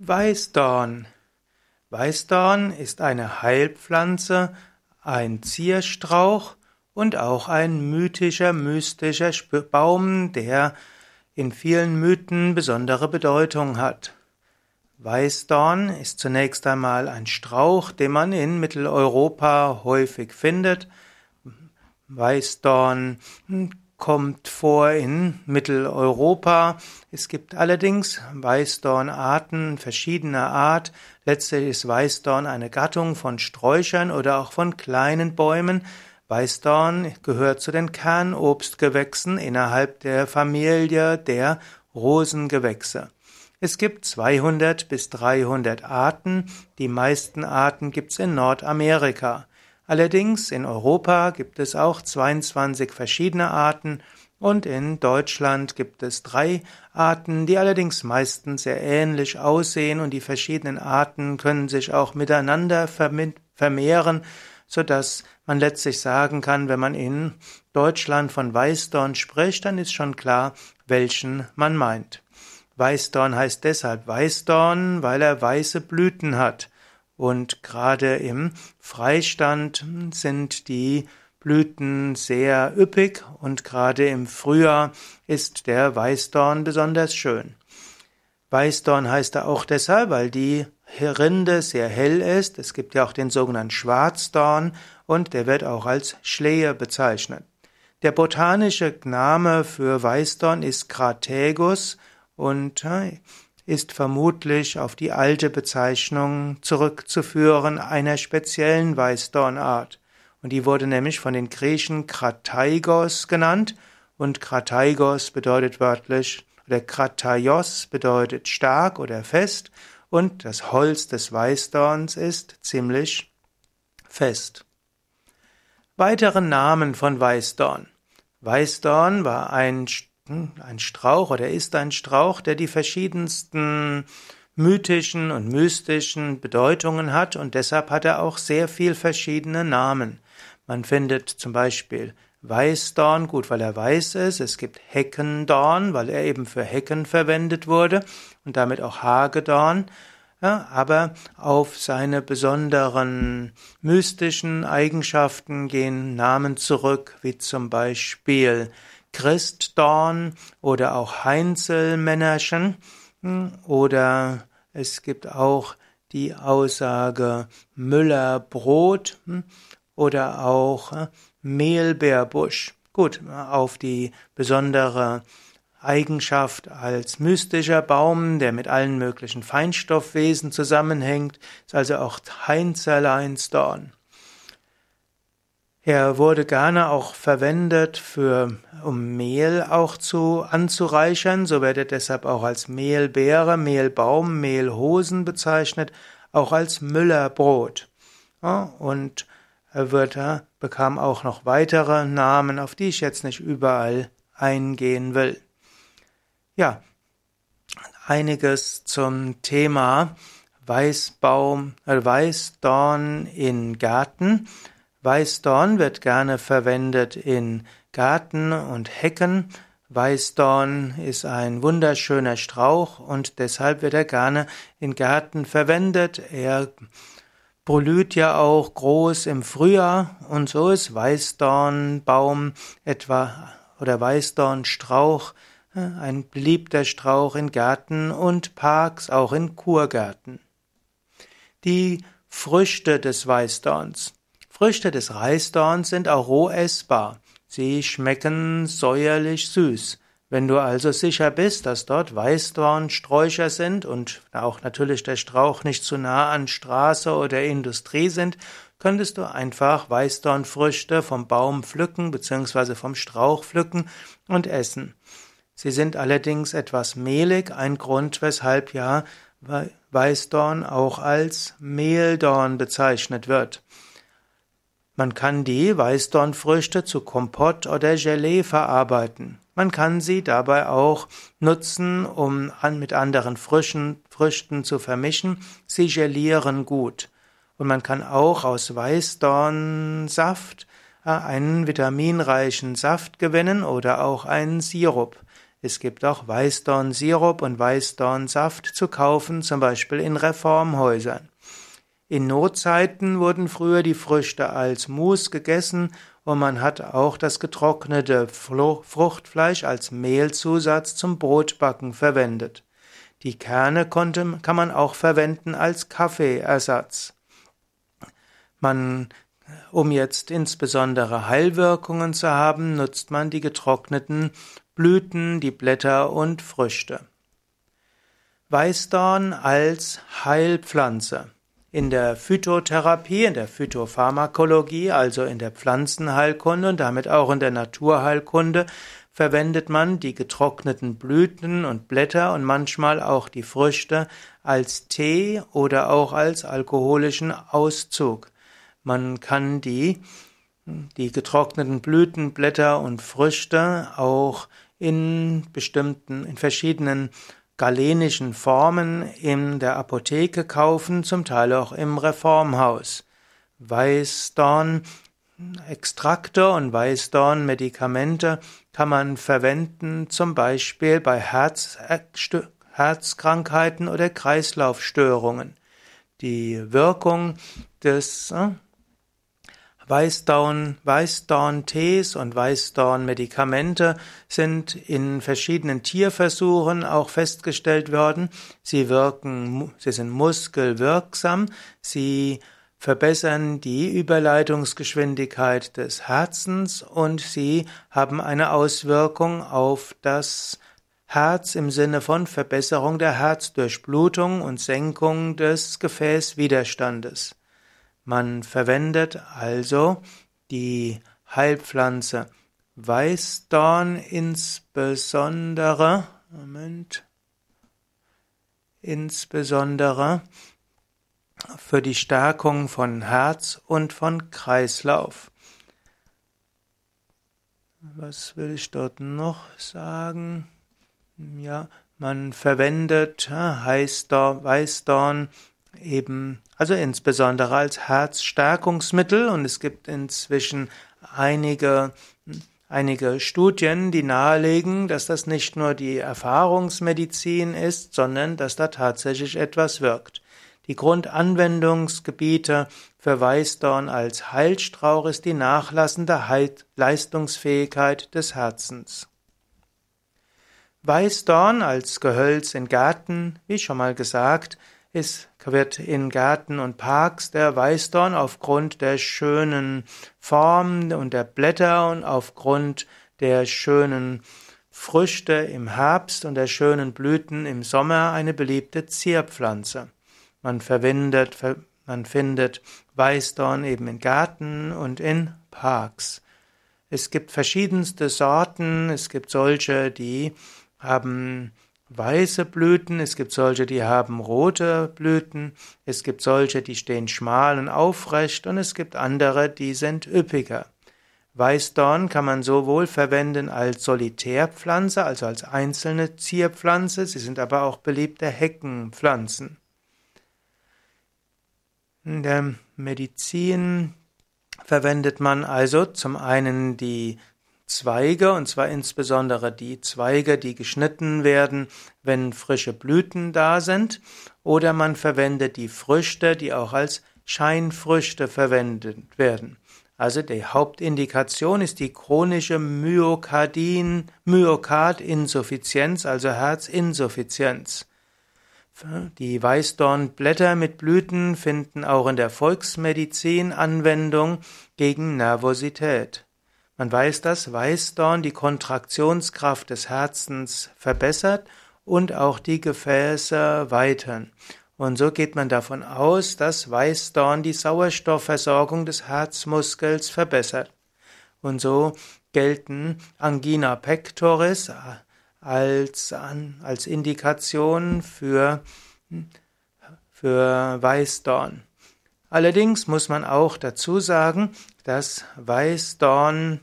Weißdorn. Weißdorn ist eine Heilpflanze, ein Zierstrauch und auch ein mythischer, mystischer Baum, der in vielen Mythen besondere Bedeutung hat. Weißdorn ist zunächst einmal ein Strauch, den man in Mitteleuropa häufig findet. Weißdorn kommt vor in Mitteleuropa. Es gibt allerdings Weißdornarten verschiedener Art. Letztlich ist Weißdorn eine Gattung von Sträuchern oder auch von kleinen Bäumen. Weißdorn gehört zu den Kernobstgewächsen innerhalb der Familie der Rosengewächse. Es gibt 200 bis 300 Arten. Die meisten Arten gibt's in Nordamerika. Allerdings in Europa gibt es auch 22 verschiedene Arten und in Deutschland gibt es drei Arten, die allerdings meistens sehr ähnlich aussehen und die verschiedenen Arten können sich auch miteinander vermehren, so dass man letztlich sagen kann, wenn man in Deutschland von Weißdorn spricht, dann ist schon klar, welchen man meint. Weißdorn heißt deshalb Weißdorn, weil er weiße Blüten hat. Und gerade im Freistand sind die Blüten sehr üppig und gerade im Frühjahr ist der Weißdorn besonders schön. Weißdorn heißt er auch deshalb, weil die Rinde sehr hell ist. Es gibt ja auch den sogenannten Schwarzdorn und der wird auch als Schlehe bezeichnet. Der botanische Name für Weißdorn ist Crategus und ist vermutlich auf die alte Bezeichnung zurückzuführen einer speziellen Weißdornart. Und die wurde nämlich von den Griechen Krataigos genannt und Krataigos bedeutet wörtlich oder Krataios bedeutet stark oder fest und das Holz des Weißdorns ist ziemlich fest. Weitere Namen von Weißdorn. Weißdorn war ein ein Strauch oder ist ein Strauch, der die verschiedensten mythischen und mystischen Bedeutungen hat und deshalb hat er auch sehr viel verschiedene Namen. Man findet zum Beispiel Weißdorn, gut, weil er weiß ist. Es gibt Heckendorn, weil er eben für Hecken verwendet wurde und damit auch Hagedorn. Ja, aber auf seine besonderen mystischen Eigenschaften gehen Namen zurück, wie zum Beispiel Christdorn oder auch Heinzelmännerchen hm, oder es gibt auch die Aussage Müllerbrot hm, oder auch äh, Mehlbeerbusch. Gut, auf die besondere Eigenschaft als mystischer Baum, der mit allen möglichen Feinstoffwesen zusammenhängt, ist also auch Heinzerleinsdorn. Er wurde gerne auch verwendet für, um Mehl auch zu, anzureichern. So wird er deshalb auch als Mehlbeere, Mehlbaum, Mehlhosen bezeichnet, auch als Müllerbrot. Ja, und er wird, er bekam auch noch weitere Namen, auf die ich jetzt nicht überall eingehen will. Ja, einiges zum Thema Weißbaum, äh, Weißdorn in Garten. Weißdorn wird gerne verwendet in Garten und Hecken. Weißdorn ist ein wunderschöner Strauch und deshalb wird er gerne in Gärten verwendet. Er blüht ja auch groß im Frühjahr und so ist Weißdornbaum etwa oder Weißdornstrauch äh, ein beliebter Strauch in Gärten und Parks, auch in Kurgärten. Die Früchte des Weißdorns. Früchte des Reisdorns sind auch roh essbar. Sie schmecken säuerlich süß. Wenn du also sicher bist, dass dort Weißdornsträucher sind und auch natürlich der Strauch nicht zu nah an Straße oder Industrie sind, könntest du einfach Weißdornfrüchte vom Baum pflücken bzw. vom Strauch pflücken und essen. Sie sind allerdings etwas mehlig, ein Grund, weshalb ja Weißdorn auch als Mehldorn bezeichnet wird. Man kann die Weißdornfrüchte zu Kompott oder Gelee verarbeiten. Man kann sie dabei auch nutzen, um an, mit anderen frischen Früchten zu vermischen. Sie gelieren gut. Und man kann auch aus Weißdornsaft äh, einen vitaminreichen Saft gewinnen oder auch einen Sirup. Es gibt auch Weißdornsirup und Weißdornsaft zu kaufen, zum Beispiel in Reformhäusern. In Notzeiten wurden früher die Früchte als Mus gegessen und man hat auch das getrocknete Fruchtfleisch als Mehlzusatz zum Brotbacken verwendet. Die Kerne konnte, kann man auch verwenden als Kaffeeersatz. Man, um jetzt insbesondere Heilwirkungen zu haben, nutzt man die getrockneten Blüten, die Blätter und Früchte. Weißdorn als Heilpflanze. In der Phytotherapie, in der Phytopharmakologie, also in der Pflanzenheilkunde und damit auch in der Naturheilkunde, verwendet man die getrockneten Blüten und Blätter und manchmal auch die Früchte als Tee oder auch als alkoholischen Auszug. Man kann die, die getrockneten Blüten, Blätter und Früchte auch in bestimmten, in verschiedenen galenischen Formen in der Apotheke kaufen, zum Teil auch im Reformhaus. Weißdorn-Extrakte und Weißdorn-Medikamente kann man verwenden, zum Beispiel bei Herz, Herzkrankheiten oder Kreislaufstörungen. Die Wirkung des äh, Weißdorn, Weißdorn-Tees und Weißdorn-Medikamente sind in verschiedenen Tierversuchen auch festgestellt worden. Sie wirken, sie sind muskelwirksam, sie verbessern die Überleitungsgeschwindigkeit des Herzens und sie haben eine Auswirkung auf das Herz im Sinne von Verbesserung der Herzdurchblutung und Senkung des Gefäßwiderstandes. Man verwendet also die Heilpflanze Weißdorn insbesondere, Moment, insbesondere für die Stärkung von Herz und von Kreislauf. Was will ich dort noch sagen? Ja, man verwendet Weißdorn eben, also insbesondere als Herzstärkungsmittel und es gibt inzwischen einige, einige Studien, die nahelegen, dass das nicht nur die Erfahrungsmedizin ist, sondern dass da tatsächlich etwas wirkt. Die Grundanwendungsgebiete für Weißdorn als Heilstrauch ist die nachlassende Heil Leistungsfähigkeit des Herzens. Weißdorn als Gehölz in Gärten, wie schon mal gesagt, es wird in Gärten und Parks der Weißdorn aufgrund der schönen Form und der Blätter und aufgrund der schönen Früchte im Herbst und der schönen Blüten im Sommer eine beliebte Zierpflanze. Man verwendet, man findet Weißdorn eben in Gärten und in Parks. Es gibt verschiedenste Sorten, es gibt solche, die haben weiße Blüten, es gibt solche, die haben rote Blüten, es gibt solche, die stehen schmal und aufrecht und es gibt andere, die sind üppiger. Weißdorn kann man sowohl verwenden als Solitärpflanze, also als einzelne Zierpflanze, sie sind aber auch beliebte Heckenpflanzen. In der Medizin verwendet man also zum einen die Zweige, und zwar insbesondere die Zweige, die geschnitten werden, wenn frische Blüten da sind, oder man verwendet die Früchte, die auch als Scheinfrüchte verwendet werden. Also die Hauptindikation ist die chronische Myokardin, Myokardinsuffizienz, also Herzinsuffizienz. Die Weißdornblätter mit Blüten finden auch in der Volksmedizin Anwendung gegen Nervosität. Man weiß, dass Weißdorn die Kontraktionskraft des Herzens verbessert und auch die Gefäße weitern. Und so geht man davon aus, dass Weißdorn die Sauerstoffversorgung des Herzmuskels verbessert. Und so gelten Angina pectoris als, als Indikation für, für Weißdorn. Allerdings muss man auch dazu sagen, dass Weißdorn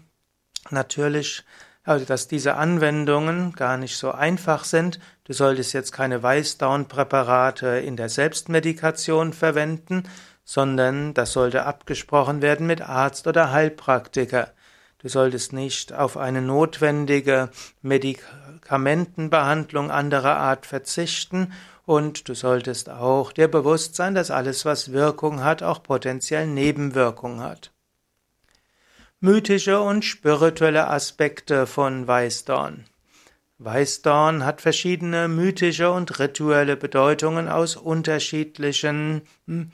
natürlich, also dass diese Anwendungen gar nicht so einfach sind. Du solltest jetzt keine Weißdornpräparate in der Selbstmedikation verwenden, sondern das sollte abgesprochen werden mit Arzt oder Heilpraktiker. Du solltest nicht auf eine notwendige Medik Medikamentenbehandlung anderer Art verzichten und du solltest auch dir bewusst sein, dass alles, was Wirkung hat, auch potenziell Nebenwirkung hat. Mythische und spirituelle Aspekte von Weißdorn. Weißdorn hat verschiedene mythische und rituelle Bedeutungen aus unterschiedlichen hm,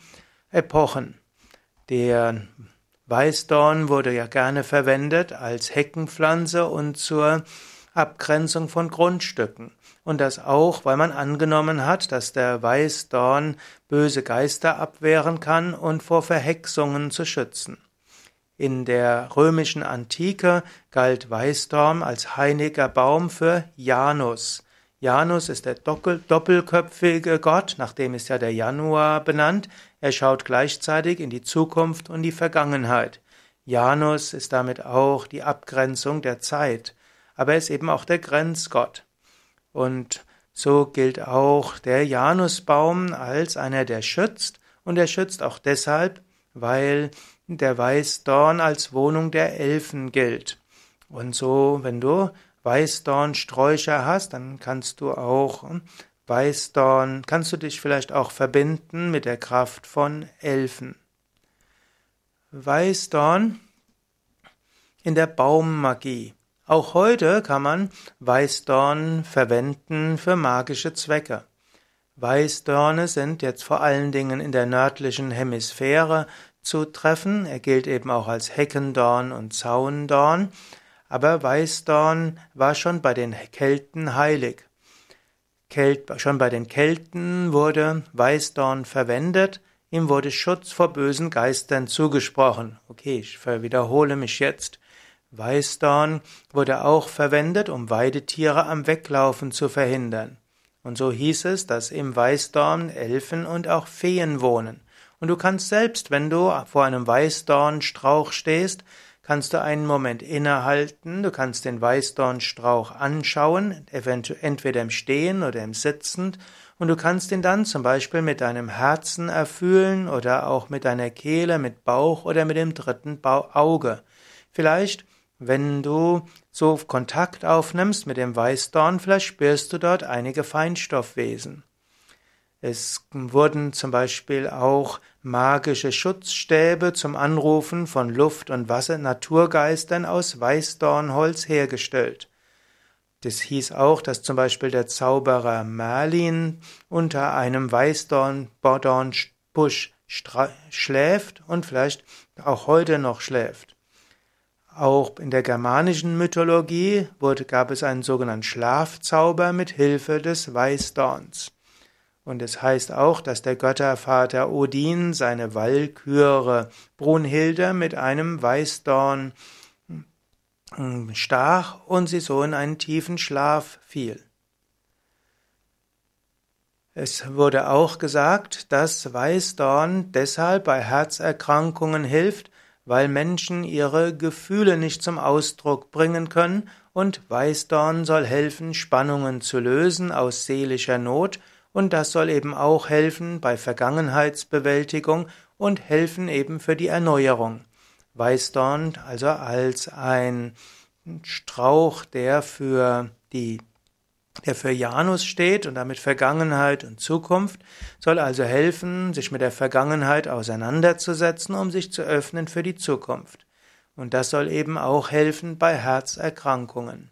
Epochen. Der Weißdorn wurde ja gerne verwendet als Heckenpflanze und zur Abgrenzung von Grundstücken. Und das auch, weil man angenommen hat, dass der Weißdorn böse Geister abwehren kann und vor Verhexungen zu schützen. In der römischen Antike galt Weißdorn als heiliger Baum für Janus. Janus ist der doppelköpfige Gott, nach dem ist ja der Januar benannt. Er schaut gleichzeitig in die Zukunft und die Vergangenheit. Janus ist damit auch die Abgrenzung der Zeit, aber er ist eben auch der Grenzgott. Und so gilt auch der Janusbaum als einer, der schützt, und er schützt auch deshalb, weil der Weißdorn als Wohnung der Elfen gilt. Und so, wenn du Weißdornsträucher hast, dann kannst du auch hm, Weißdorn, kannst du dich vielleicht auch verbinden mit der Kraft von Elfen. Weißdorn in der Baummagie. Auch heute kann man Weißdorn verwenden für magische Zwecke. Weißdorne sind jetzt vor allen Dingen in der nördlichen Hemisphäre zu treffen. Er gilt eben auch als Heckendorn und Zaundorn aber Weißdorn war schon bei den Kelten heilig. Kelt, schon bei den Kelten wurde Weißdorn verwendet, ihm wurde Schutz vor bösen Geistern zugesprochen. Okay, ich wiederhole mich jetzt. Weißdorn wurde auch verwendet, um Weidetiere am Weglaufen zu verhindern. Und so hieß es, dass im Weißdorn Elfen und auch Feen wohnen. Und du kannst selbst, wenn du vor einem Weißdornstrauch stehst, kannst du einen Moment innehalten, du kannst den Weißdornstrauch anschauen, entweder im Stehen oder im Sitzend, und du kannst ihn dann zum Beispiel mit deinem Herzen erfühlen oder auch mit deiner Kehle, mit Bauch oder mit dem dritten Auge. Vielleicht, wenn du so Kontakt aufnimmst mit dem Weißdorn, vielleicht spürst du dort einige Feinstoffwesen. Es wurden zum Beispiel auch magische Schutzstäbe zum Anrufen von Luft- und Wasser-Naturgeistern aus Weißdornholz hergestellt. Das hieß auch, dass zum Beispiel der Zauberer Merlin unter einem Weißdornbusch schläft und vielleicht auch heute noch schläft. Auch in der germanischen Mythologie wurde, gab es einen sogenannten Schlafzauber mit Hilfe des Weißdorns. Und es heißt auch, dass der Göttervater Odin seine Walküre Brunhilde mit einem Weißdorn hm, stach und sie so in einen tiefen Schlaf fiel. Es wurde auch gesagt, dass Weißdorn deshalb bei Herzerkrankungen hilft, weil Menschen ihre Gefühle nicht zum Ausdruck bringen können und Weißdorn soll helfen, Spannungen zu lösen aus seelischer Not und das soll eben auch helfen bei Vergangenheitsbewältigung und helfen eben für die Erneuerung. Weißdorn also als ein Strauch, der für die der für Janus steht und damit Vergangenheit und Zukunft, soll also helfen, sich mit der Vergangenheit auseinanderzusetzen, um sich zu öffnen für die Zukunft. Und das soll eben auch helfen bei Herzerkrankungen.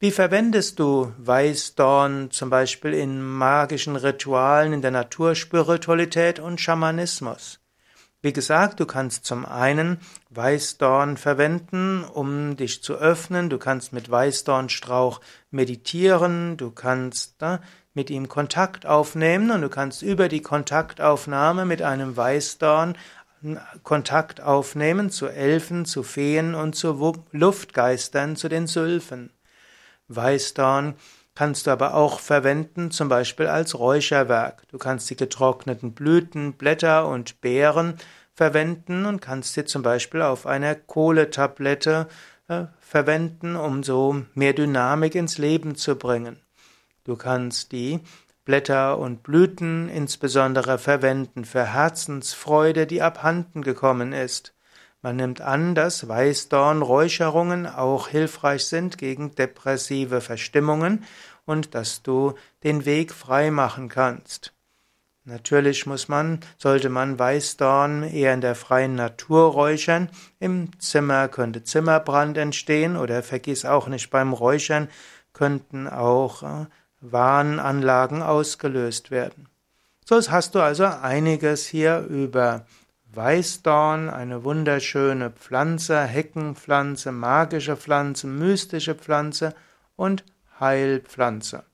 Wie verwendest du Weißdorn zum Beispiel in magischen Ritualen, in der Naturspiritualität und Schamanismus? Wie gesagt, du kannst zum einen Weißdorn verwenden, um dich zu öffnen. Du kannst mit Weißdornstrauch meditieren. Du kannst na, mit ihm Kontakt aufnehmen und du kannst über die Kontaktaufnahme mit einem Weißdorn Kontakt aufnehmen zu Elfen, zu Feen und zu Luftgeistern, zu den Sylphen. Weißdorn kannst du aber auch verwenden, zum Beispiel als Räucherwerk. Du kannst die getrockneten Blüten, Blätter und Beeren verwenden und kannst sie zum Beispiel auf einer Kohletablette äh, verwenden, um so mehr Dynamik ins Leben zu bringen. Du kannst die Blätter und Blüten insbesondere verwenden für Herzensfreude, die abhanden gekommen ist. Man nimmt an, dass Weißdornräucherungen auch hilfreich sind gegen depressive Verstimmungen und dass du den Weg frei machen kannst. Natürlich muss man, sollte man Weißdorn eher in der freien Natur räuchern. Im Zimmer könnte Zimmerbrand entstehen oder vergiss auch nicht beim Räuchern könnten auch äh, Warnanlagen ausgelöst werden. So hast du also einiges hier über Weißdorn, eine wunderschöne Pflanze, Heckenpflanze, magische Pflanze, mystische Pflanze und Heilpflanze.